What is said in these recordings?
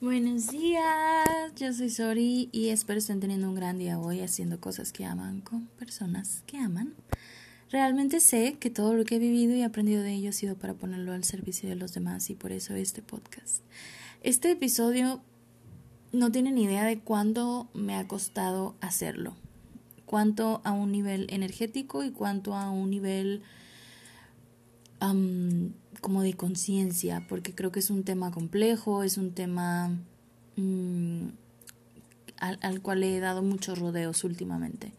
Buenos días, yo soy Sori y espero estén teniendo un gran día hoy haciendo cosas que aman con personas que aman. Realmente sé que todo lo que he vivido y aprendido de ello ha sido para ponerlo al servicio de los demás y por eso este podcast. Este episodio no tienen idea de cuánto me ha costado hacerlo, cuánto a un nivel energético y cuánto a un nivel como de conciencia, porque creo que es un tema complejo, es un tema mm, al, al, cual he dado muchos rodeos últimamente.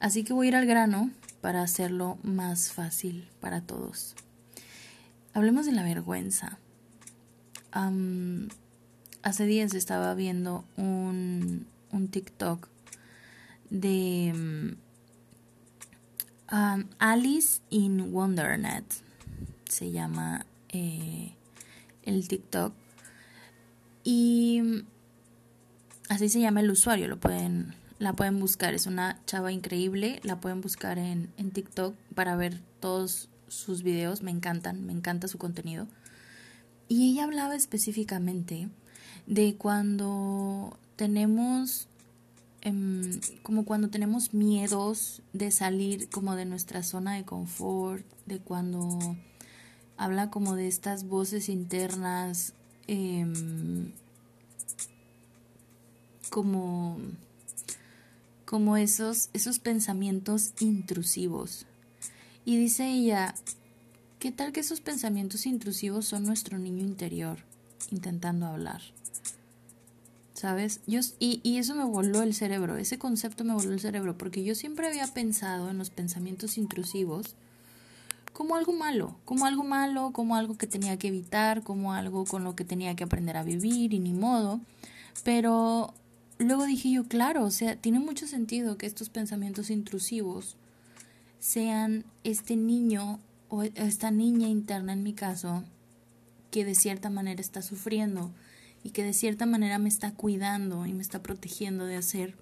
Así que voy a ir al grano para hacerlo más fácil para todos. Hablemos de la vergüenza. hace días estaba viendo un, un TikTok de Alice in Wondernet se llama eh, el TikTok. Y así se llama el usuario, lo pueden, la pueden buscar. Es una chava increíble, la pueden buscar en, en TikTok para ver todos sus videos. Me encantan, me encanta su contenido. Y ella hablaba específicamente de cuando tenemos em, como cuando tenemos miedos de salir como de nuestra zona de confort, de cuando habla como de estas voces internas, em, como, como esos, esos pensamientos intrusivos. Y dice ella, ¿qué tal que esos pensamientos intrusivos son nuestro niño interior intentando hablar? ¿Sabes? Yo, y, y eso me voló el cerebro, ese concepto me voló el cerebro, porque yo siempre había pensado en los pensamientos intrusivos como algo malo, como algo malo, como algo que tenía que evitar, como algo con lo que tenía que aprender a vivir y ni modo. Pero luego dije yo, claro, o sea, tiene mucho sentido que estos pensamientos intrusivos sean este niño o esta niña interna en mi caso que de cierta manera está sufriendo y que de cierta manera me está cuidando y me está protegiendo de hacer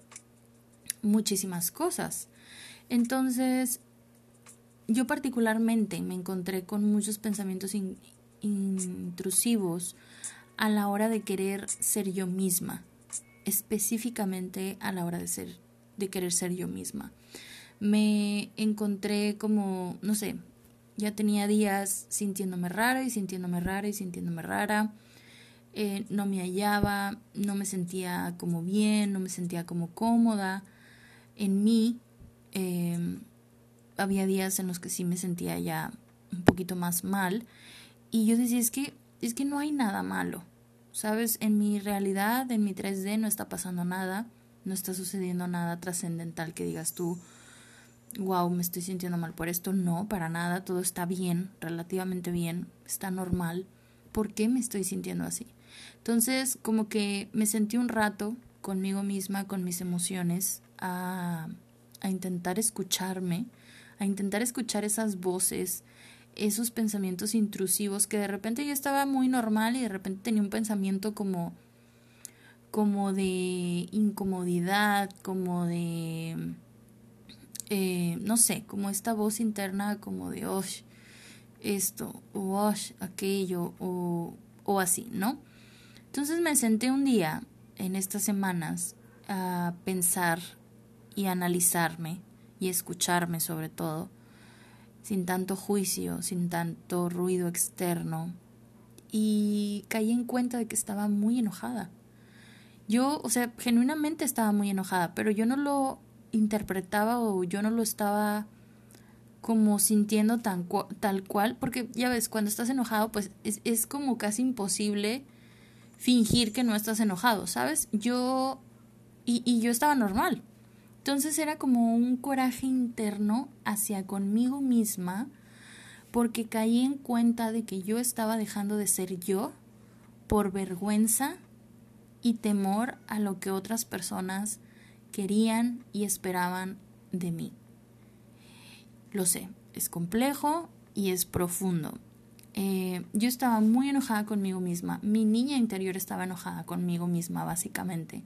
muchísimas cosas. Entonces, yo particularmente me encontré con muchos pensamientos intrusivos a la hora de querer ser yo misma, específicamente a la hora de ser de querer ser yo misma. Me encontré como, no sé, ya tenía días sintiéndome rara y sintiéndome rara y sintiéndome rara. Eh, no me hallaba, no me sentía como bien, no me sentía como cómoda en mí. Eh, había días en los que sí me sentía ya un poquito más mal y yo decía, es que es que no hay nada malo. ¿Sabes? En mi realidad, en mi 3D no está pasando nada, no está sucediendo nada trascendental que digas tú, wow, me estoy sintiendo mal por esto. No, para nada, todo está bien, relativamente bien, está normal. ¿Por qué me estoy sintiendo así? Entonces, como que me sentí un rato conmigo misma, con mis emociones, a, a intentar escucharme a intentar escuchar esas voces, esos pensamientos intrusivos que de repente yo estaba muy normal y de repente tenía un pensamiento como como de incomodidad, como de eh, no sé, como esta voz interna como de oh, esto, o oh, aquello, o, o así, ¿no? Entonces me senté un día en estas semanas a pensar y analizarme y escucharme sobre todo, sin tanto juicio, sin tanto ruido externo. Y caí en cuenta de que estaba muy enojada. Yo, o sea, genuinamente estaba muy enojada, pero yo no lo interpretaba o yo no lo estaba como sintiendo tan tal cual, porque ya ves, cuando estás enojado, pues es, es como casi imposible fingir que no estás enojado, ¿sabes? Yo, y, y yo estaba normal, entonces era como un coraje interno hacia conmigo misma porque caí en cuenta de que yo estaba dejando de ser yo por vergüenza y temor a lo que otras personas querían y esperaban de mí. Lo sé, es complejo y es profundo. Eh, yo estaba muy enojada conmigo misma. Mi niña interior estaba enojada conmigo misma, básicamente.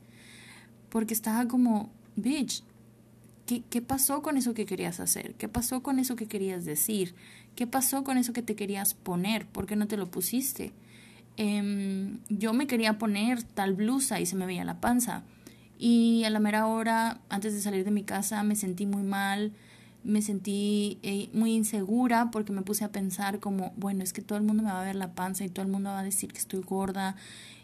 Porque estaba como, bitch, ¿Qué, pasó con eso que querías hacer? ¿Qué pasó con eso que querías decir? ¿Qué pasó con eso que te querías poner? ¿Por qué no te lo pusiste? em, yo me quería poner tal blusa y se me veía la panza. Y a la mera hora, antes de salir de mi casa, me sentí muy mal, me sentí eh, muy insegura porque me puse a pensar como, bueno, es que todo el mundo me va a ver la panza y todo el mundo va a decir que estoy gorda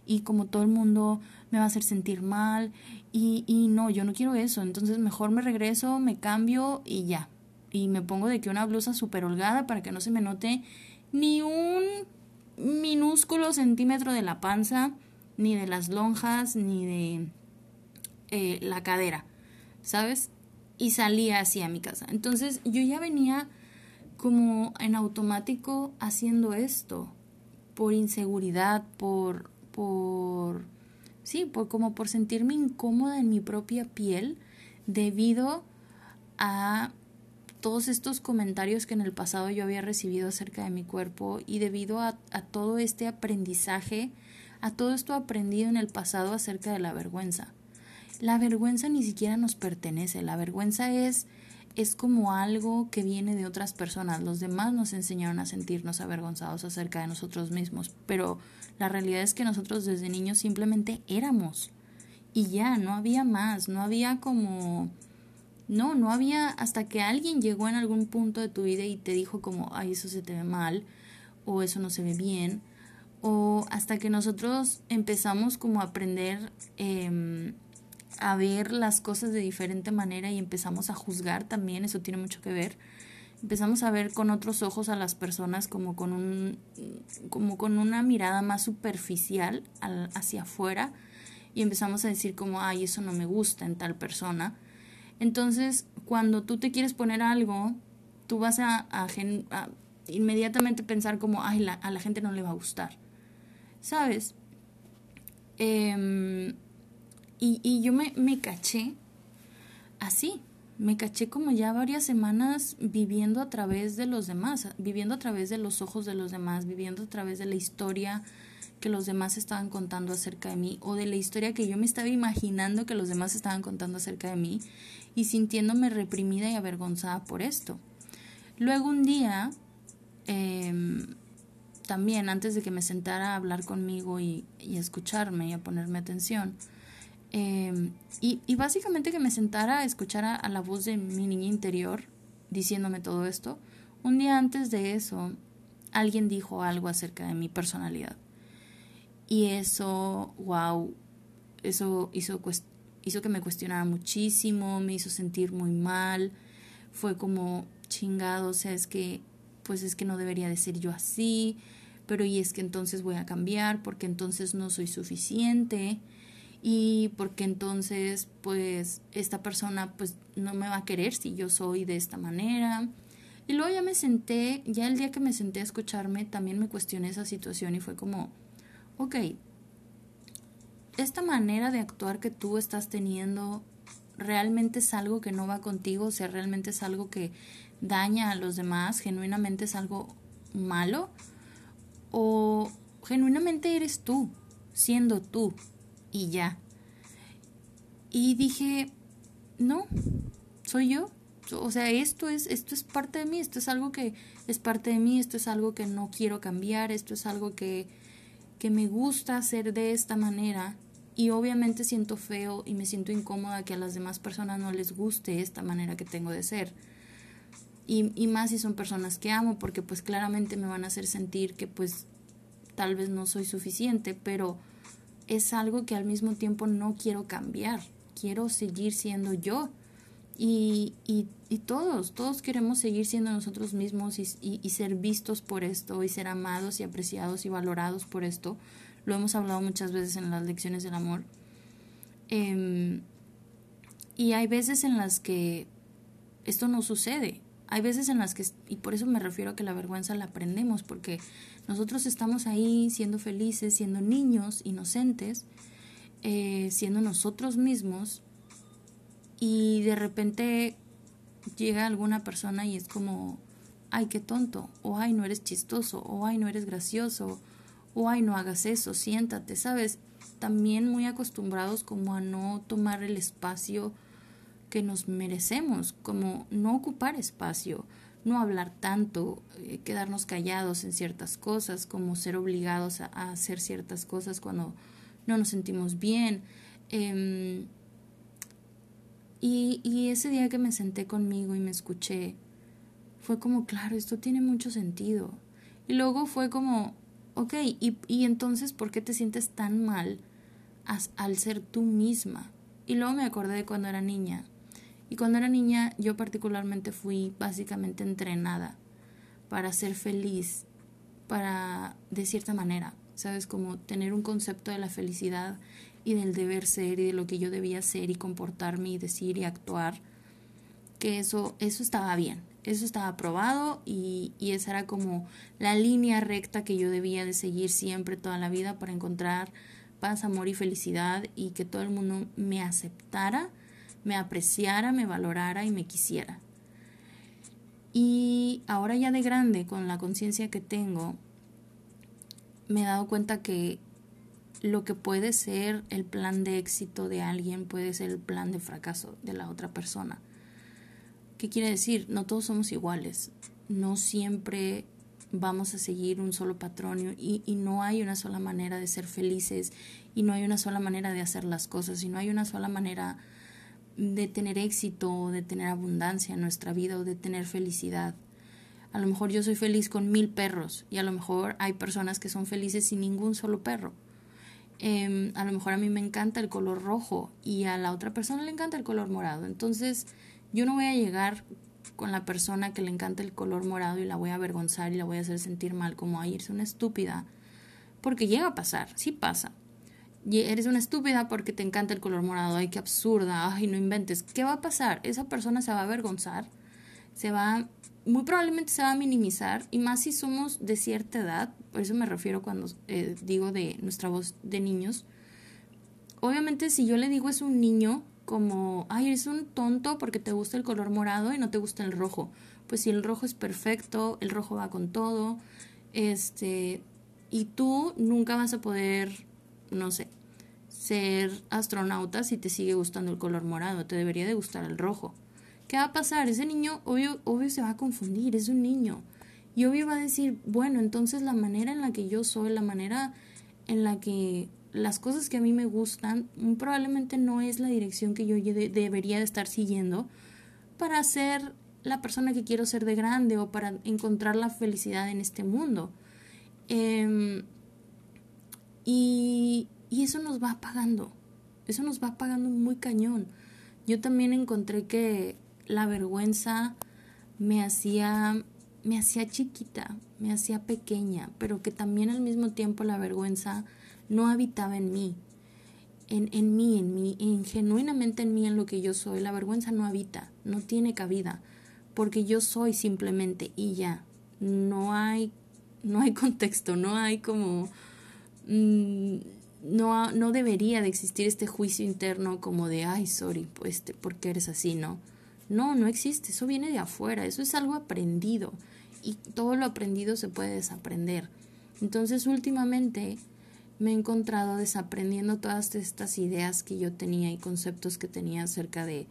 y como todo el mundo me va a hacer sentir mal y, y no, yo no quiero eso, entonces mejor me regreso, me cambio y ya. Y me pongo de que una blusa súper holgada para que no se me note ni un minúsculo centímetro de la panza, ni de las lonjas, ni de eh, la cadera, ¿sabes? Y salía así a mi casa. Entonces yo ya venía como en automático haciendo esto, por inseguridad, por, por, sí, por como por sentirme incómoda en mi propia piel debido a todos estos comentarios que en el pasado yo había recibido acerca de mi cuerpo y debido a, a, todo este aprendizaje, a todo esto aprendido en el pasado acerca de la vergüenza. La vergüenza ni siquiera nos pertenece, la vergüenza es es como algo que viene de otras personas. Los demás nos enseñaron a sentirnos avergonzados acerca de nosotros mismos, pero la realidad es que nosotros desde niños simplemente éramos. Y ya, no había más, no había como no, no había hasta que alguien llegó en algún punto de tu vida y te dijo como, ay, eso se te ve mal, o eso no se ve bien, o hasta que nosotros empezamos como a aprender eh, a ver las cosas de diferente manera y empezamos a juzgar también, eso tiene mucho que ver. Empezamos a ver con otros ojos a las personas como con un como con una mirada más superficial hacia afuera y empezamos a decir como, ay, eso no me gusta en tal persona entonces, cuando tú te quieres poner algo, tú vas a, inmediatamente pensar como, ay, a la gente no le va a gustar. ¿Sabes? Em, y, y, yo me, me caché así, me caché como ya varias semanas viviendo a través de los demás, viviendo a través de los ojos de los demás, viviendo a través de la historia que los demás estaban contando acerca de mí o de la historia que yo me estaba imaginando que los demás estaban contando acerca de mí y sintiéndome reprimida y avergonzada por esto. Luego un día, em, también antes de que me sentara a hablar conmigo y, y a escucharme y a ponerme atención, em, y, y, básicamente que me sentara a escuchar a la voz de mi niña interior diciéndome todo esto, un día antes de eso, alguien dijo algo acerca de mi personalidad. Y eso, wow, eso hizo, hizo que me cuestionara muchísimo, me hizo sentir muy mal. Fue como chingado, o sea, es que, pues es que no debería de ser yo así, pero y es que entonces voy a cambiar porque entonces no soy suficiente y porque entonces pues esta persona pues no me va a querer si yo soy de esta manera. Y luego ya me senté, ya el día que me senté a escucharme también me cuestioné esa situación y fue como, ok, esta manera de actuar que tú estás teniendo realmente es algo que no va contigo, o sea, realmente es algo que daña a los demás, genuinamente es algo malo, o genuinamente eres tú, siendo tú, y ya. Y dije, no, soy yo. O sea, esto es, esto es parte de mí, esto es algo que es parte de mí, esto es algo que no quiero cambiar, esto es algo que que me gusta hacer de esta manera y obviamente siento feo y me siento incómoda que a las demás personas no les guste esta manera que tengo de ser. Y, y más si son personas que amo, porque pues claramente me van a hacer sentir que pues tal vez no soy suficiente, pero es algo que al mismo tiempo no quiero cambiar. Quiero seguir siendo yo y, y, todos, todos queremos seguir siendo nosotros mismos y, y, ser vistos por esto y ser amados y apreciados y valorados por esto. Lo hemos hablado muchas veces en las lecciones del amor. Eh, y hay veces en las que esto no sucede. Hay veces en las que, y por eso me refiero a que la vergüenza la aprendemos, porque nosotros estamos ahí siendo felices, siendo niños, inocentes, eh, siendo nosotros mismos, y de repente llega alguna persona y es como, ay, qué tonto, o ay, no eres chistoso, o ay, no eres gracioso, o ay, no hagas eso, siéntate, ¿sabes? También muy acostumbrados como a no tomar el espacio que nos merecemos, como no ocupar espacio, no hablar tanto, eh, quedarnos callados en ciertas cosas, como ser obligados a, hacer ciertas cosas cuando no nos sentimos bien. Em, y, y ese día que me senté conmigo y me escuché, fue como, claro, esto tiene mucho sentido. Y luego fue como, ok, y, y entonces, ¿por qué te sientes tan mal al ser tú misma? Y luego me acordé de cuando era niña. Y cuando era niña yo particularmente fui básicamente entrenada para ser feliz, para, de cierta manera, ¿sabes? Como tener un concepto de la felicidad y del deber ser y de lo que yo debía ser y comportarme y decir y actuar, que eso, eso estaba bien, eso estaba aprobado y, y esa era como la línea recta que yo debía de seguir siempre toda la vida para encontrar paz, amor y felicidad y que todo el mundo me aceptara, me apreciara, me valorara y me quisiera. Y ahora ya de grande, con la conciencia que tengo, me he dado cuenta que lo que puede ser el plan de éxito de alguien puede ser el plan de fracaso de la otra persona. ¿Qué quiere decir? No todos somos iguales. No siempre vamos a seguir un solo patrón y, y, no hay una sola manera de ser felices y no hay una sola manera de hacer las cosas y no hay una sola manera de tener éxito o de tener abundancia en nuestra vida o de tener felicidad. A lo mejor yo soy feliz con mil perros y a lo mejor hay personas que son felices sin ningún solo perro. Em, a lo mejor a mí me encanta el color rojo y a la otra persona le encanta el color morado. Entonces yo no voy a llegar con la persona que le encanta el color morado y la voy a avergonzar y la voy a hacer sentir mal como a irse una estúpida. Porque llega a pasar, sí pasa. Eres una estúpida porque te encanta el color morado, ay, qué absurda, ay, no inventes. ¿Qué va a pasar? Esa persona se va a avergonzar, se va, muy probablemente se va a minimizar, y más si somos de cierta edad, por eso me refiero cuando eh, digo de nuestra voz de niños. Obviamente si yo le digo es un niño, como, ay, eres un tonto porque te gusta el color morado y no te gusta el rojo. Pues si el rojo es perfecto, el rojo va con todo, este, y tú nunca vas a poder, no sé, ser astronauta si te sigue gustando el color morado, te debería de gustar el rojo. ¿Qué va a pasar? Ese niño, obvio, obvio se va a confundir, es un niño. Y obvio va a decir, bueno, entonces la manera en la que yo soy, la manera en la que las cosas que a mí me gustan mm, probablemente no es la dirección que yo debería de estar siguiendo para ser la persona que quiero ser de grande o para encontrar la felicidad en este mundo. Em, y, y eso nos va pagando, eso nos va pagando muy cañón. Yo también encontré que la vergüenza me hacía me hacía chiquita, me hacía pequeña, pero que también al mismo tiempo la vergüenza no habitaba en mí, en, en mí, en mí, en genuinamente en mí, en lo que yo soy. La vergüenza no habita, no tiene cabida, porque yo soy simplemente y ya. No hay, no hay contexto, no hay como... Mm, no, no debería de existir este juicio interno como de, ay, sorry, pues, ¿por qué eres así? No, no, no existe, eso viene de afuera, eso es algo aprendido y todo lo aprendido se puede desaprender. Entonces, últimamente me he encontrado desaprendiendo todas estas ideas que yo tenía y conceptos que tenía acerca de,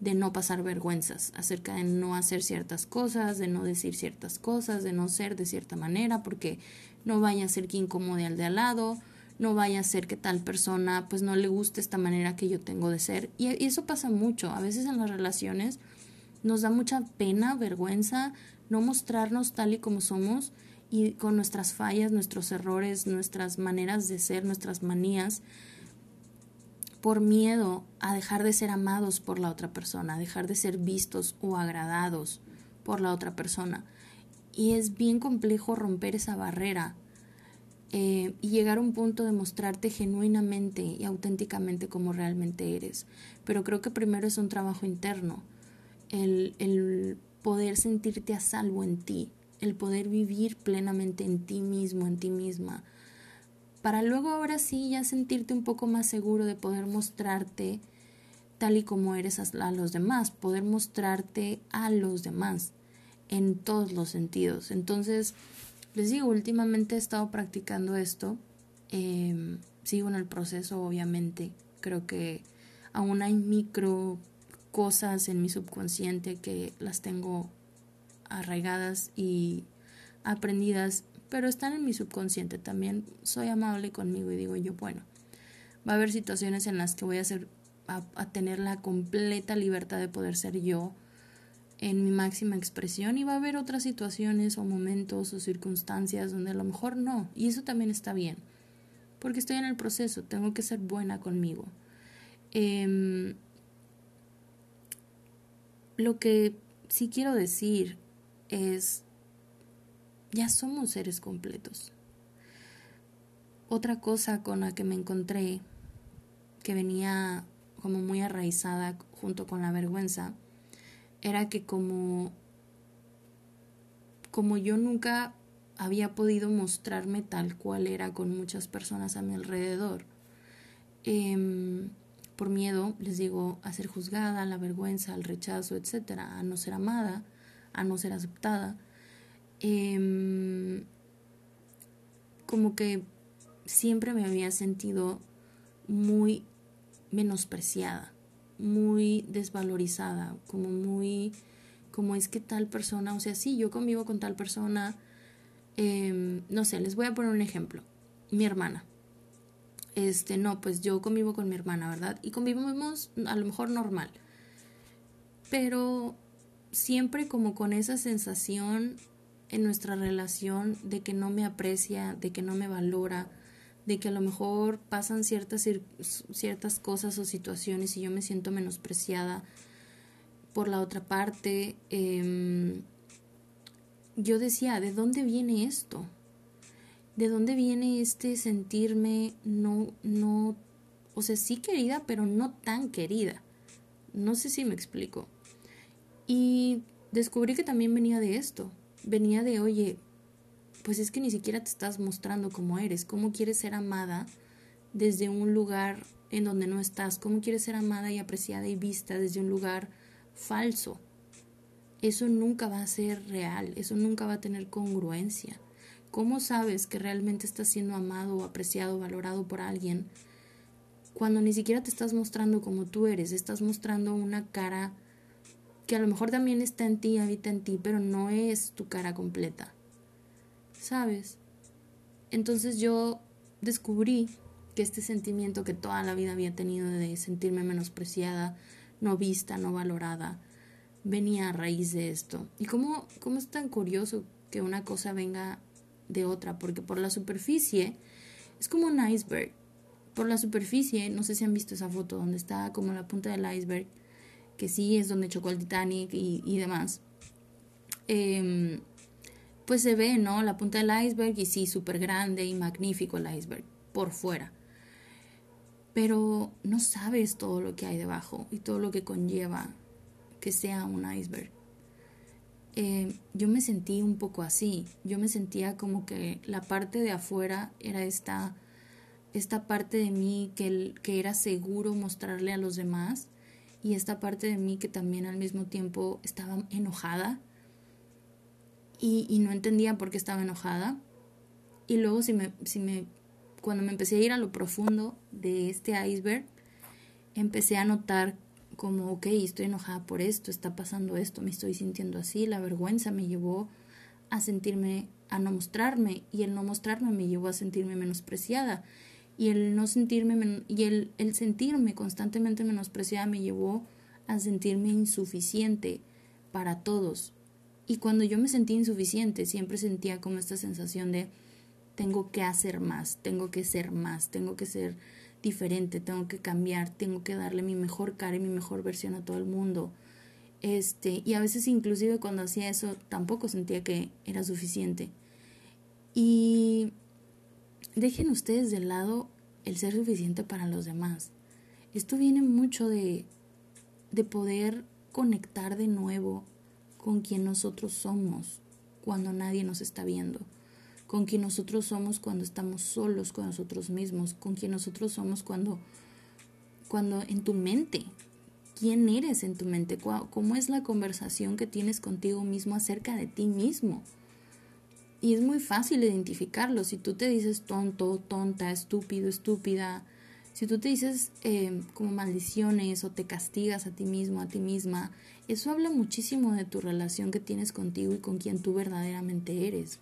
de no pasar vergüenzas, acerca de no hacer ciertas cosas, de no decir ciertas cosas, de no ser de cierta manera, porque no vaya a ser que incomode al de al lado, no vaya a ser que tal persona pues no le guste esta manera que yo tengo de ser. Y, eso pasa mucho, a veces en las relaciones nos da mucha pena, vergüenza, no mostrarnos tal y como somos y con nuestras fallas, nuestros errores, nuestras maneras de ser, nuestras manías, por miedo a dejar de ser amados por la otra persona, a dejar de ser vistos o agradados por la otra persona. Y es bien complejo romper esa barrera eh, y llegar a un punto de mostrarte genuinamente y auténticamente como realmente eres. Pero creo que primero es un trabajo interno, el, el poder sentirte a salvo en ti, el poder vivir plenamente en ti mismo, en ti misma, para luego ahora sí ya sentirte un poco más seguro de poder mostrarte tal y como eres a los demás, poder mostrarte a los demás en todos los sentidos. Entonces, les digo, últimamente he estado practicando esto, em, sigo en el proceso, obviamente, creo que aún hay micro cosas en mi subconsciente que las tengo arraigadas y aprendidas, pero están en mi subconsciente también. Soy amable conmigo y digo yo, bueno, va a haber situaciones en las que voy a, ser, a, tener la completa libertad de poder ser yo en mi máxima expresión y va a haber otras situaciones o momentos o circunstancias donde a lo mejor no, y eso también está bien, porque estoy en el proceso, tengo que ser buena conmigo. Em, lo que sí quiero decir es, ya somos seres completos. Otra cosa con la que me encontré, que venía como muy arraizada junto con la vergüenza, era que como, como yo nunca había podido mostrarme tal cual era con muchas personas a mi alrededor, eh, por miedo, les digo, a ser juzgada, a la vergüenza, al rechazo, etcétera, a no ser amada, a no ser aceptada. Em, como que siempre me había sentido muy menospreciada, muy desvalorizada, como muy, como es que tal persona, o sea, sí, yo convivo con tal persona, em, no sé, les voy a poner un ejemplo, mi hermana este, no, pues yo convivo con mi hermana, ¿verdad? Y convivimos a lo mejor normal. Pero siempre como con esa sensación en nuestra relación de que no me aprecia, de que no me valora, de que a lo mejor pasan ciertas, ciertas cosas o situaciones y yo me siento menospreciada por la otra parte. Em, yo decía, ¿de dónde viene esto? de dónde viene este sentirme no, no, o sea, sí querida, pero no tan querida. No sé si me explico. Y descubrí que también venía de esto. Venía de, oye, pues es que ni siquiera te estás mostrando como eres. ¿Cómo quieres ser amada desde un lugar en donde no estás? ¿Cómo quieres ser amada y apreciada y vista desde un lugar falso? Eso nunca va a ser real, eso nunca va a tener congruencia. ¿Cómo sabes que realmente estás siendo amado apreciado valorado por alguien cuando ni siquiera te estás mostrando como tú eres? Estás mostrando una cara que a lo mejor también está en ti, habita en ti, pero no es tu cara completa. ¿Sabes? Entonces yo descubrí que este sentimiento que toda la vida había tenido de sentirme menospreciada, no vista, no valorada, venía a raíz de esto. Y cómo, cómo es tan curioso que una cosa venga de otra, porque por la superficie es como un iceberg. Por la superficie, no sé si han visto esa foto donde está como la punta del iceberg, que sí es donde chocó el Titanic y, y demás. Em, pues se ve, ¿no? La punta del iceberg y sí, súper grande y magnífico el iceberg por fuera. Pero no sabes todo lo que hay debajo y todo lo que conlleva que sea un iceberg. Eh, yo me sentí un poco así. Yo me sentía como que la parte de afuera era esta, esta parte de mí que, que era seguro mostrarle a los demás y esta parte de mí que también al mismo tiempo estaba enojada y, no entendía por qué estaba enojada. Y luego si me, si me, cuando me empecé a ir a lo profundo de este iceberg, empecé a notar como, ok, estoy enojada por esto, está pasando esto, me estoy sintiendo así, la vergüenza me llevó a sentirme, a no mostrarme, y el no mostrarme me llevó a sentirme menospreciada, y el no sentirme, y el, el sentirme constantemente menospreciada me llevó a sentirme insuficiente para todos. Y cuando yo me sentí insuficiente, siempre sentía como esta sensación de tengo que hacer más, tengo que ser más, tengo que ser diferente, tengo que cambiar, tengo que darle mi mejor cara y mi mejor versión a todo el mundo. Este, y a veces inclusive cuando hacía eso tampoco sentía que era suficiente. Y dejen ustedes de lado el ser suficiente para los demás. Esto viene mucho de, de poder conectar de nuevo con quien nosotros somos cuando nadie nos está viendo con quien nosotros somos cuando estamos solos con nosotros mismos, con quien nosotros somos cuando, cuando en tu mente, quién eres en tu mente, cómo es la conversación que tienes contigo mismo acerca de ti mismo. Y es muy fácil identificarlo. Si tú te dices tonto, tonta, estúpido, estúpida, Si tú te dices eh, como maldiciones o te castigas a ti mismo, a ti misma, eso habla muchísimo de tu relación que tienes contigo y con quien tú verdaderamente eres.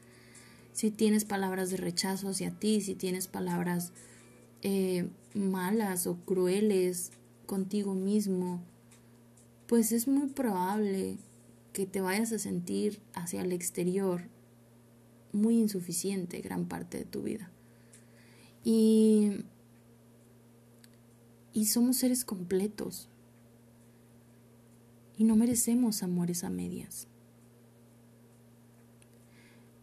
Si tienes palabras de rechazo hacia ti, si tienes palabras eh, malas o crueles contigo mismo, pues es muy probable que te vayas a sentir hacia el exterior muy insuficiente gran parte de tu vida. Y, y somos seres completos. Y no merecemos amores a medias.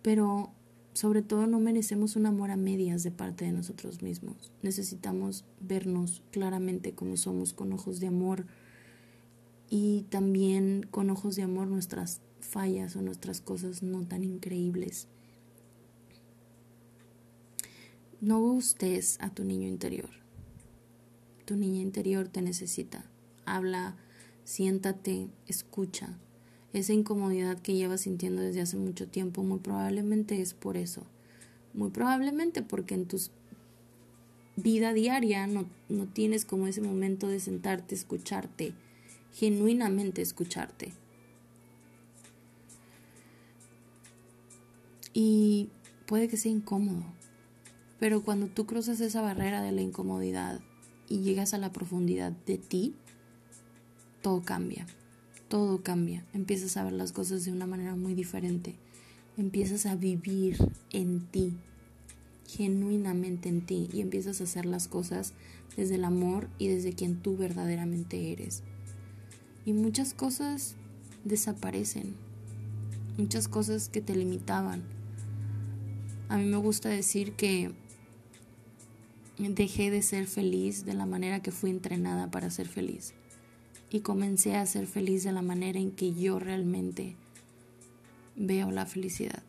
Pero sobre todo no merecemos un amor a medias de parte de nosotros mismos. Necesitamos vernos claramente como somos con ojos de amor y también con ojos de amor nuestras fallas o nuestras cosas no tan increíbles. No gustes a tu niño interior. Tu niño interior te necesita. Habla, siéntate, escucha. Esa incomodidad que llevas sintiendo desde hace mucho tiempo muy probablemente es por eso. Muy probablemente porque en tu vida diaria no, no tienes como ese momento de sentarte, escucharte, genuinamente escucharte. Y puede que sea incómodo, pero cuando tú cruzas esa barrera de la incomodidad y llegas a la profundidad de ti, todo cambia, todo cambia. Empiezas a ver las cosas de una manera muy diferente. Empiezas a vivir en ti, genuinamente en ti, y empiezas a hacer las cosas desde el amor y desde quien tú verdaderamente eres. Y muchas cosas desaparecen, muchas cosas que te limitaban. A mí me gusta decir que dejé de ser feliz de la manera que fui entrenada para ser feliz y comencé a ser feliz de la manera en que yo realmente veo la felicidad.